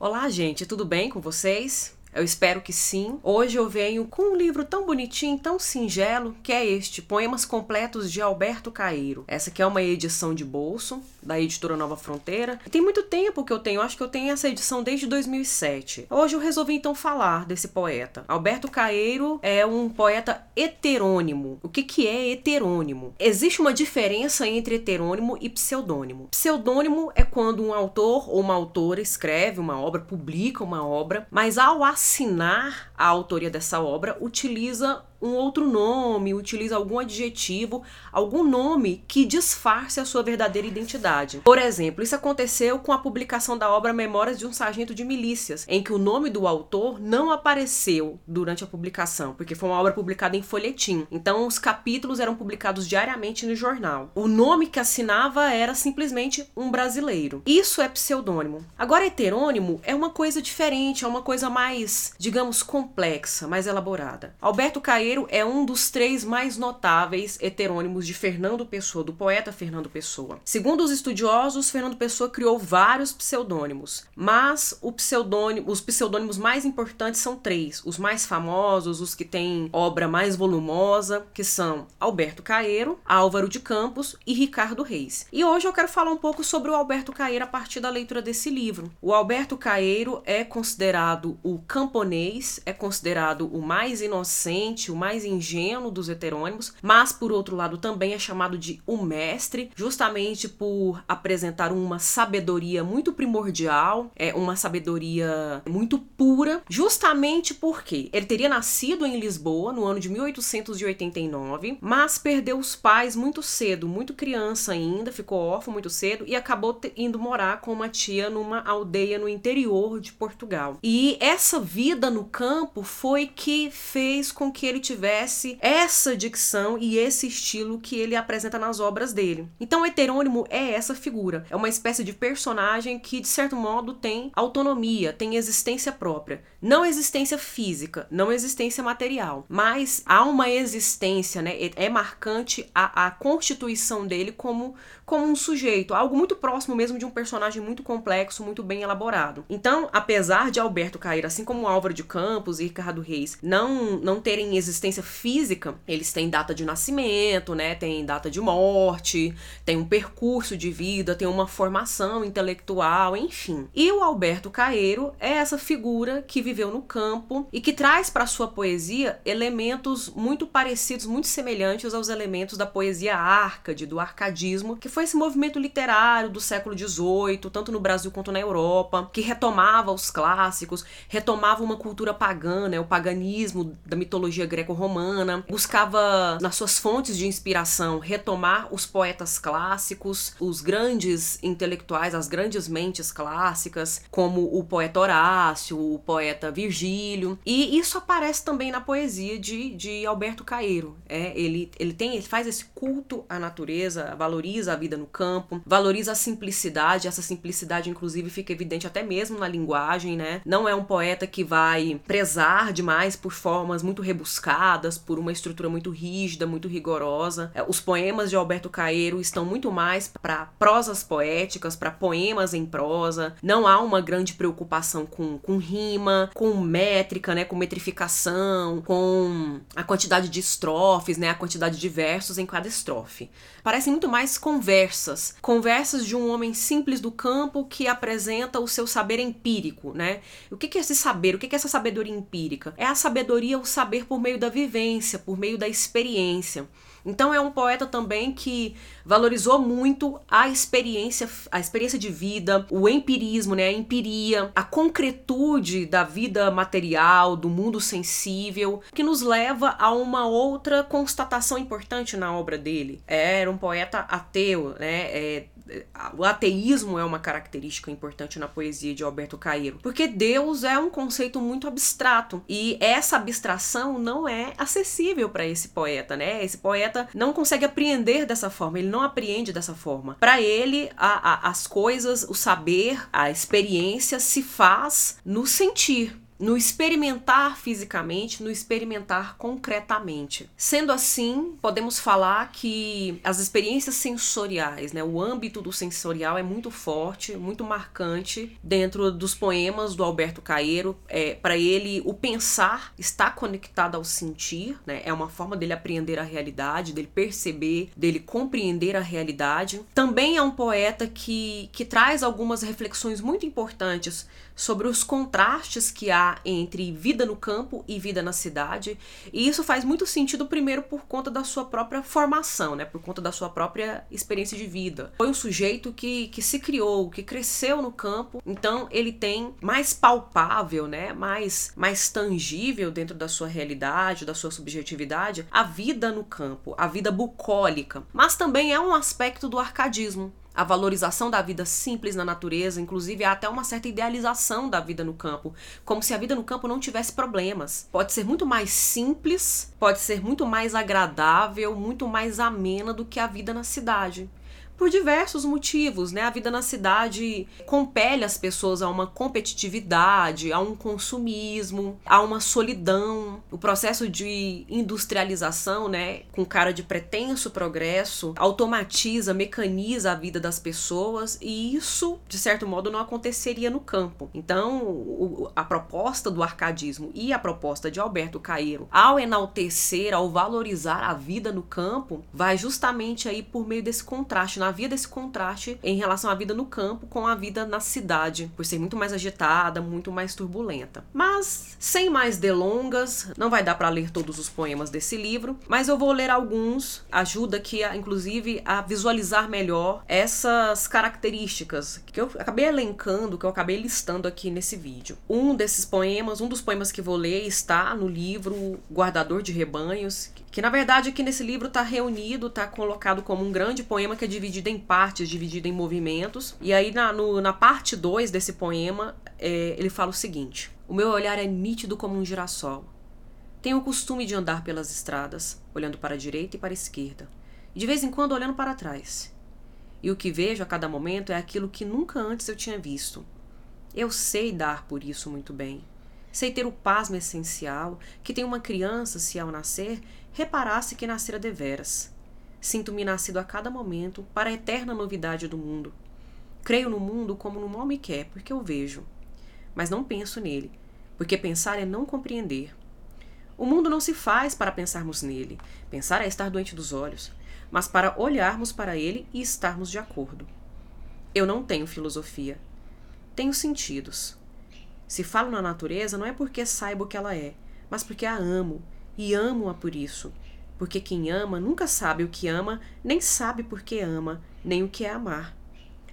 Olá, gente, tudo bem com vocês? Eu espero que sim. Hoje eu venho com um livro tão bonitinho, tão singelo, que é este, Poemas Completos de Alberto Caeiro. Essa aqui é uma edição de bolso, da editora Nova Fronteira. Tem muito tempo que eu tenho, acho que eu tenho essa edição desde 2007. Hoje eu resolvi então falar desse poeta. Alberto Caeiro é um poeta heterônimo. O que, que é heterônimo? Existe uma diferença entre heterônimo e pseudônimo. Pseudônimo é quando um autor ou uma autora escreve uma obra, publica uma obra, mas ao assinar a autoria dessa obra, utiliza um outro nome, utiliza algum adjetivo, algum nome que disfarce a sua verdadeira identidade. Por exemplo, isso aconteceu com a publicação da obra Memórias de um Sargento de Milícias, em que o nome do autor não apareceu durante a publicação, porque foi uma obra publicada em folhetim. Então, os capítulos eram publicados diariamente no jornal. O nome que assinava era simplesmente um brasileiro. Isso é pseudônimo. Agora, heterônimo é uma coisa diferente, é uma coisa mais, digamos, complexa, mais elaborada. Alberto Caê é um dos três mais notáveis heterônimos de Fernando Pessoa, do poeta Fernando Pessoa. Segundo os estudiosos, Fernando Pessoa criou vários pseudônimos, mas pseudônimo, os pseudônimos mais importantes são três, os mais famosos, os que têm obra mais volumosa, que são Alberto Caeiro, Álvaro de Campos e Ricardo Reis. E hoje eu quero falar um pouco sobre o Alberto Caeiro a partir da leitura desse livro. O Alberto Caeiro é considerado o camponês, é considerado o mais inocente, o mais ingênuo dos heterônimos, mas por outro lado também é chamado de o mestre, justamente por apresentar uma sabedoria muito primordial, é uma sabedoria muito pura, justamente porque ele teria nascido em Lisboa no ano de 1889, mas perdeu os pais muito cedo, muito criança ainda, ficou órfão muito cedo e acabou indo morar com uma tia numa aldeia no interior de Portugal. E essa vida no campo foi que fez com que ele tivesse essa dicção e esse estilo que ele apresenta nas obras dele. Então, heterônimo é essa figura, é uma espécie de personagem que, de certo modo, tem autonomia, tem existência própria. Não existência física, não existência material, mas há uma existência, né? É marcante a, a constituição dele como, como um sujeito, algo muito próximo mesmo de um personagem muito complexo, muito bem elaborado. Então, apesar de Alberto Cair, assim como Álvaro de Campos e Ricardo Reis, não, não terem existência física, eles têm data de nascimento, né? Tem data de morte, tem um percurso de vida, tem uma formação intelectual, enfim. E o Alberto Caeiro é essa figura que viveu no campo e que traz para sua poesia elementos muito parecidos, muito semelhantes aos elementos da poesia árcade, do arcadismo, que foi esse movimento literário do século XVIII, tanto no Brasil quanto na Europa, que retomava os clássicos, retomava uma cultura pagã, né? o paganismo da mitologia greco-romana, buscava nas suas fontes de inspiração retomar os poetas clássicos, os grandes intelectuais, as grandes mentes clássicas, como o poeta Horácio, o poeta Virgílio. E isso aparece também na poesia de, de Alberto Caeiro. É, ele, ele tem, ele faz esse culto à natureza, valoriza a vida no campo, valoriza a simplicidade. Essa simplicidade, inclusive, fica evidente até mesmo na linguagem, né? Não é um poeta que vai prezar demais por formas muito rebuscadas, por uma estrutura muito rígida, muito rigorosa. É, os poemas de Alberto Caeiro estão muito mais para prosas poéticas, para poemas em prosa. Não há uma grande preocupação com, com rima, com métrica, né, com metrificação, com a quantidade de estrofes, né, a quantidade de versos em cada estrofe. Parecem muito mais conversas de um homem simples do campo que apresenta o seu saber empírico, né? O que é esse saber? O que é essa sabedoria empírica? É a sabedoria, o saber por meio da vivência, por meio da experiência. Então é um poeta também que valorizou muito a experiência, a experiência de vida, o empirismo, né, a empiria, a concretude da vida material, do mundo sensível, que nos leva a uma outra constatação importante na obra dele. Era um poeta ateu, né, é, o ateísmo é uma característica importante na poesia de Alberto Caeiro, porque Deus é um conceito muito abstrato e essa abstração não é acessível para esse poeta, né? Esse poeta não consegue apreender dessa forma, ele não apreende dessa forma. Para ele, a, a, as coisas, o saber, a experiência se faz no sentir, no experimentar fisicamente, no experimentar concretamente. Sendo assim, podemos falar que as experiências sensoriais, né, o âmbito do sensorial é muito forte, muito marcante dentro dos poemas do Alberto Caeiro. É, Para ele, o pensar está conectado ao sentir, né, é uma forma dele apreender a realidade, dele perceber, dele compreender a realidade. Também é um poeta que, que traz algumas reflexões muito importantes sobre os contrastes que há entre vida no campo e vida na cidade. E isso faz muito sentido, primeiro, por conta da sua própria formação, né? por conta da sua própria experiência de vida. Foi um sujeito que, que se criou, que cresceu no campo, então ele tem mais palpável, né? mais, mais tangível dentro da sua realidade, da sua subjetividade, a vida no campo, a vida bucólica. Mas também é um aspecto do arcadismo a valorização da vida simples na natureza, inclusive há até uma certa idealização da vida no campo, como se a vida no campo não tivesse problemas. Pode ser muito mais simples, pode ser muito mais agradável, muito mais amena do que a vida na cidade por diversos motivos, né? A vida na cidade compele as pessoas a uma competitividade, a um consumismo, a uma solidão. O processo de industrialização, né, com cara de pretenso progresso, automatiza, mecaniza a vida das pessoas e isso, de certo modo, não aconteceria no campo. Então, a proposta do arcadismo e a proposta de Alberto Caeiro, ao enaltecer, ao valorizar a vida no campo, vai justamente aí por meio desse contraste na havia desse contraste em relação à vida no campo com a vida na cidade, por ser muito mais agitada, muito mais turbulenta. Mas, sem mais delongas, não vai dar para ler todos os poemas desse livro, mas eu vou ler alguns, ajuda aqui, a, inclusive, a visualizar melhor essas características que eu acabei elencando, que eu acabei listando aqui nesse vídeo. Um desses poemas, um dos poemas que vou ler está no livro Guardador de Rebanhos, que na verdade aqui nesse livro está reunido, está colocado como um grande poema que é dividido em partes, dividido em movimentos. E aí na, no, na parte 2 desse poema, é, ele fala o seguinte: O meu olhar é nítido como um girassol. Tenho o costume de andar pelas estradas, olhando para a direita e para a esquerda, e de vez em quando olhando para trás. E o que vejo a cada momento é aquilo que nunca antes eu tinha visto. Eu sei dar por isso muito bem. Sei ter o pasmo essencial que tem uma criança se ao nascer reparasse que nascera deveras. Sinto-me nascido a cada momento para a eterna novidade do mundo. Creio no mundo como no mal me quer, porque eu vejo. Mas não penso nele, porque pensar é não compreender. O mundo não se faz para pensarmos nele. Pensar é estar doente dos olhos, mas para olharmos para ele e estarmos de acordo. Eu não tenho filosofia. Tenho sentidos. Se falo na natureza, não é porque saiba o que ela é, mas porque a amo e amo-a por isso. Porque quem ama nunca sabe o que ama, nem sabe por que ama, nem o que é amar.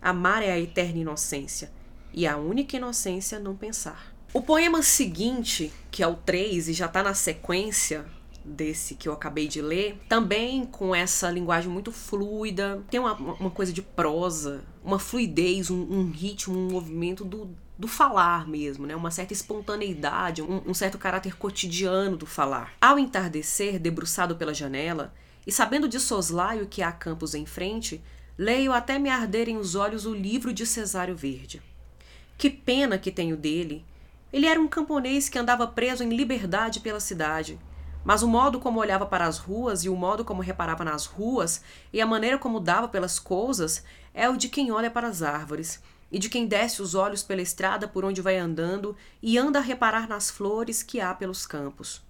Amar é a eterna inocência, e a única inocência não pensar. O poema seguinte, que é o 3 e já está na sequência desse que eu acabei de ler, também com essa linguagem muito fluida, tem uma, uma coisa de prosa, uma fluidez, um, um ritmo, um movimento do, do falar mesmo, né? Uma certa espontaneidade, um, um certo caráter cotidiano do falar. Ao entardecer, debruçado pela janela, e sabendo de soslaio que há campos em frente, leio até me arderem os olhos o livro de Cesário Verde. Que pena que tenho dele. Ele era um camponês que andava preso em liberdade pela cidade. Mas o modo como olhava para as ruas e o modo como reparava nas ruas e a maneira como dava pelas coisas é o de quem olha para as árvores e de quem desce os olhos pela estrada por onde vai andando e anda a reparar nas flores que há pelos campos.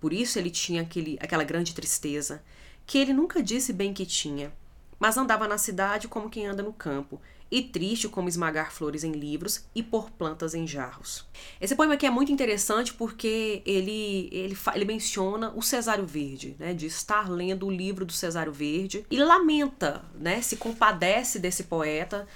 Por isso ele tinha aquele, aquela grande tristeza, que ele nunca disse bem que tinha, mas andava na cidade como quem anda no campo, e triste como esmagar flores em livros e pôr plantas em jarros. Esse poema aqui é muito interessante porque ele, ele, ele menciona o Cesário Verde, né, de estar lendo o livro do Cesário Verde e lamenta, né, se compadece desse poeta,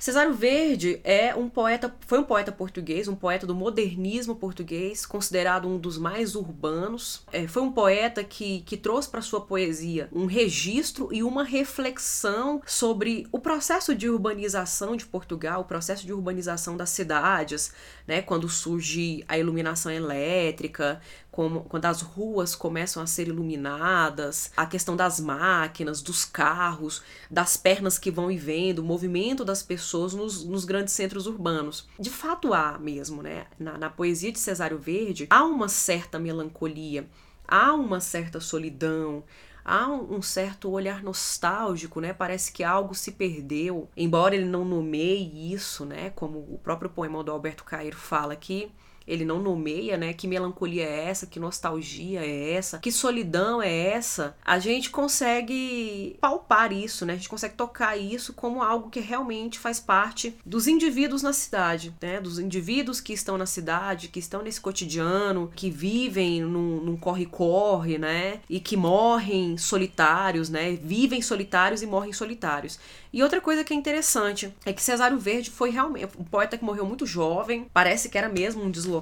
Cesário Verde é um poeta, foi um poeta português, um poeta do modernismo português, considerado um dos mais urbanos. É, foi um poeta que, que trouxe para sua poesia um registro e uma reflexão sobre o processo de urbanização de Portugal, o processo de urbanização das cidades, né, quando surge a iluminação elétrica, como, quando as ruas começam a ser iluminadas, a questão das máquinas, dos carros, das pernas que vão e vendo, o movimento das pessoas nos, nos grandes centros urbanos. De fato há mesmo, né? Na, na poesia de Cesário Verde, há uma certa melancolia, há uma certa solidão, há um certo olhar nostálgico, né? Parece que algo se perdeu, embora ele não nomeie isso, né? Como o próprio poema do Alberto Cairo fala aqui, ele não nomeia, né? Que melancolia é essa, que nostalgia é essa, que solidão é essa, a gente consegue palpar isso, né? A gente consegue tocar isso como algo que realmente faz parte dos indivíduos na cidade, né? Dos indivíduos que estão na cidade, que estão nesse cotidiano, que vivem num corre-corre, né? E que morrem solitários, né? Vivem solitários e morrem solitários. E outra coisa que é interessante é que Cesário Verde foi realmente um poeta que morreu muito jovem, parece que era mesmo um deslocado,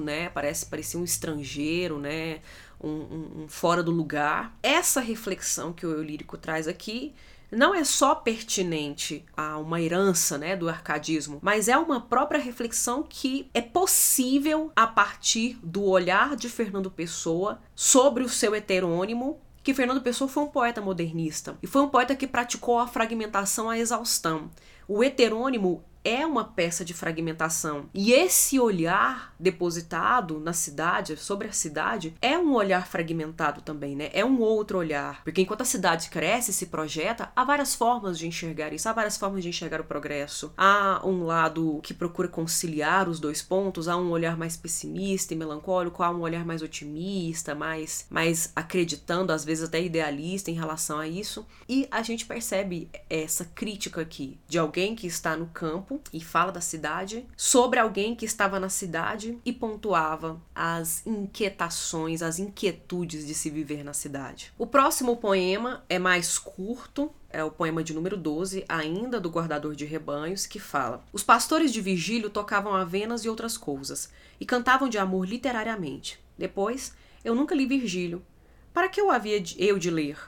né? Parece parecia um estrangeiro, né? Um, um, um fora do lugar. Essa reflexão que o eu lírico traz aqui não é só pertinente a uma herança né, do arcadismo, mas é uma própria reflexão que é possível a partir do olhar de Fernando Pessoa sobre o seu heterônimo que Fernando Pessoa foi um poeta modernista e foi um poeta que praticou a fragmentação à exaustão. O heterônimo é uma peça de fragmentação. E esse olhar depositado na cidade, sobre a cidade, é um olhar fragmentado também, né? É um outro olhar. Porque enquanto a cidade cresce, se projeta, há várias formas de enxergar isso, há várias formas de enxergar o progresso. Há um lado que procura conciliar os dois pontos, há um olhar mais pessimista e melancólico, há um olhar mais otimista, mais, mais acreditando, às vezes até idealista em relação a isso. E a gente percebe essa crítica aqui de alguém que está no campo e fala da cidade, sobre alguém que estava na cidade e pontuava as inquietações, as inquietudes de se viver na cidade. O próximo poema é mais curto, é o poema de número 12, ainda do Guardador de Rebanhos, que fala: Os pastores de Virgílio tocavam avenas e outras coisas, e cantavam de amor literariamente. Depois, eu nunca li Virgílio. Para que eu havia de, eu de ler?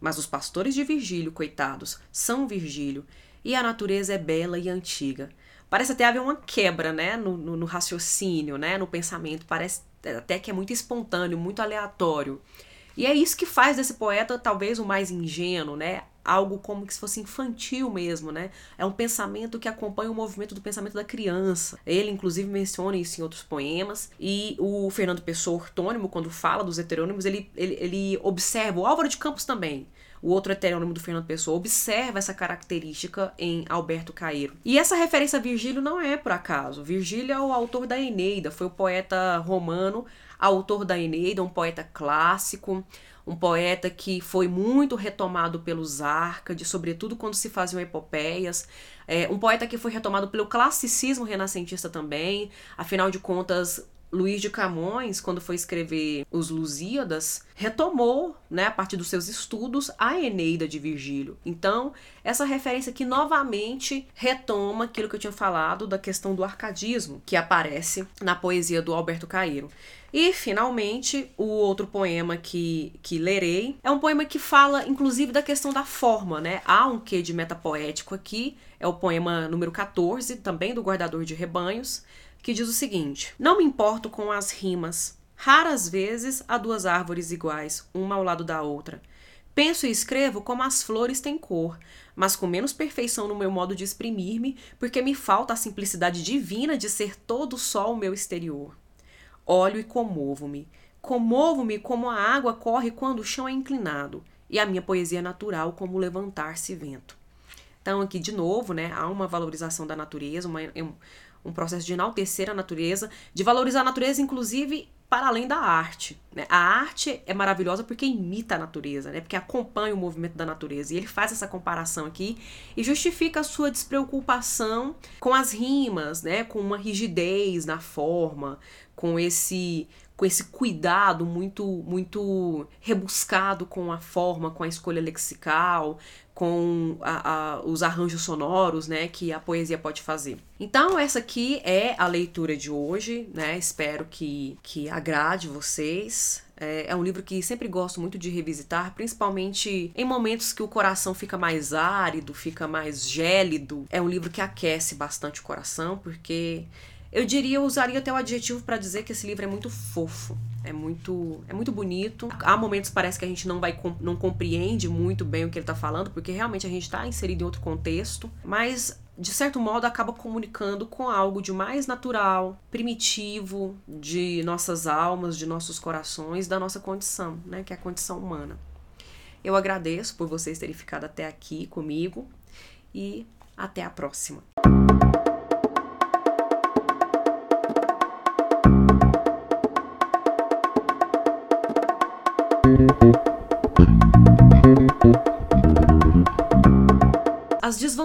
Mas os pastores de Virgílio, coitados, são Virgílio, e a natureza é bela e antiga. Parece até haver uma quebra, né, no, no, no raciocínio, né, no pensamento. Parece até que é muito espontâneo, muito aleatório. E é isso que faz desse poeta talvez o mais ingênuo, né? Algo como que se fosse infantil mesmo, né? É um pensamento que acompanha o movimento do pensamento da criança. Ele, inclusive, menciona isso em outros poemas. E o Fernando Pessoa ortônimo, quando fala dos heterônimos, ele, ele, ele observa, o Álvaro de Campos também, o outro heterônimo do Fernando Pessoa, observa essa característica em Alberto Caeiro. E essa referência a Virgílio não é por acaso. Virgílio é o autor da Eneida, foi o poeta romano, autor da Eneida, um poeta clássico, um poeta que foi muito retomado pelos Árcades, sobretudo quando se faziam epopeias. É, um poeta que foi retomado pelo classicismo renascentista também. Afinal de contas, Luiz de Camões, quando foi escrever Os Lusíadas, retomou, né, a partir dos seus estudos, a Eneida de Virgílio. Então, essa referência aqui novamente retoma aquilo que eu tinha falado da questão do arcadismo, que aparece na poesia do Alberto Caeiro. E, finalmente, o outro poema que, que lerei é um poema que fala, inclusive, da questão da forma, né? Há um quê de metapoético aqui, é o poema número 14, também do Guardador de Rebanhos, que diz o seguinte: Não me importo com as rimas. Raras vezes há duas árvores iguais, uma ao lado da outra. Penso e escrevo como as flores têm cor, mas com menos perfeição no meu modo de exprimir-me, porque me falta a simplicidade divina de ser todo só o meu exterior. Olho e comovo-me. Comovo-me como a água corre quando o chão é inclinado, e a minha poesia é natural como levantar-se vento. Então, aqui de novo, né, há uma valorização da natureza, uma, um processo de enaltecer a natureza, de valorizar a natureza, inclusive para além da arte. Né? A arte é maravilhosa porque imita a natureza, né? porque acompanha o movimento da natureza. E ele faz essa comparação aqui e justifica a sua despreocupação com as rimas, né? com uma rigidez na forma, com esse com esse cuidado muito muito rebuscado com a forma, com a escolha lexical, com a, a, os arranjos sonoros, né, que a poesia pode fazer. Então essa aqui é a leitura de hoje, né? Espero que que agrade vocês. É, é um livro que sempre gosto muito de revisitar, principalmente em momentos que o coração fica mais árido, fica mais gélido. É um livro que aquece bastante o coração, porque Eu diria, eu usaria até o adjetivo para dizer que esse livro é muito fofo, é muito, é muito bonito. Há momentos parece que a gente não vai não compreende muito bem o que ele está falando, porque realmente a gente está inserido em outro contexto, mas de certo modo acaba comunicando com algo de mais natural, primitivo de nossas almas, de nossos corações, da nossa condição, né, que é a condição humana. Eu agradeço por vocês terem ficado até aqui comigo e até a próxima.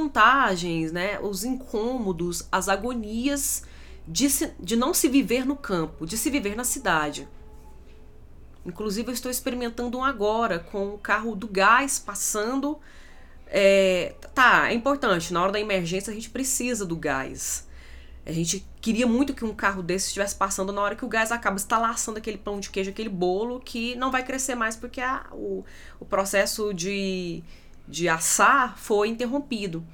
Desvantagens, né, os incômodos, as agonias de, se, de não se viver no campo, de se viver na cidade. Inclusive, eu estou experimentando um agora com o carro do gás passando. É, tá, é importante, na hora da emergência a gente precisa do gás. A gente queria muito que um carro desse estivesse passando na hora que o gás acaba estalaçando aquele pão de queijo, aquele bolo, que não vai crescer mais porque a, o, o processo de, de assar foi interrompido.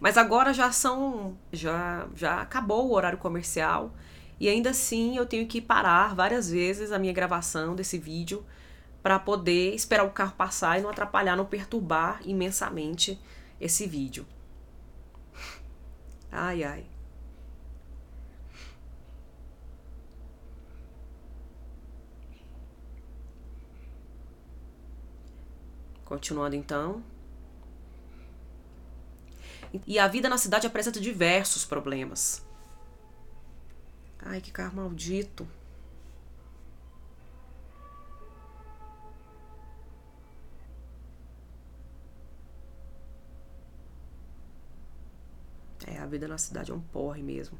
Mas agora já são. já, já acabou o horário comercial. E ainda assim eu tenho que parar várias vezes a minha gravação desse vídeo para poder esperar o carro passar e não atrapalhar, não perturbar imensamente esse vídeo. Ai ai. Continuando então. E a vida na cidade apresenta diversos problemas. Ai, que carro maldito. É, a vida na cidade é um porre mesmo.